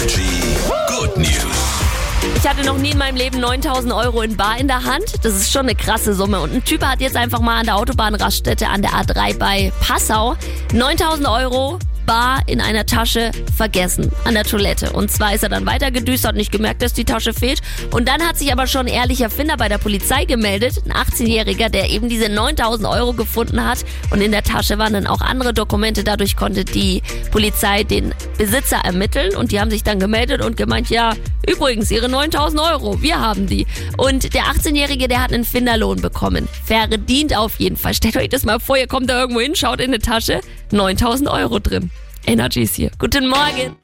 Energy Good News. Ich hatte noch nie in meinem Leben 9000 Euro in Bar in der Hand. Das ist schon eine krasse Summe. Und ein Typ hat jetzt einfach mal an der Autobahnraststätte an der A3 bei Passau 9000 Euro Bar in einer Tasche vergessen an der Toilette. Und zwar ist er dann weitergedüst, hat nicht gemerkt, dass die Tasche fehlt. Und dann hat sich aber schon ein ehrlicher Finder bei der Polizei gemeldet, ein 18-Jähriger, der eben diese 9000 Euro gefunden hat. Und in der Tasche waren dann auch andere Dokumente. Dadurch konnte die Polizei den Besitzer ermitteln und die haben sich dann gemeldet und gemeint, ja, übrigens, ihre 9000 Euro, wir haben die. Und der 18-Jährige, der hat einen Finderlohn bekommen. Verdient auf jeden Fall. Stellt euch das mal vor, ihr kommt da irgendwo hin, schaut in eine Tasche, 9000 Euro drin. Energy ist hier. Guten Morgen.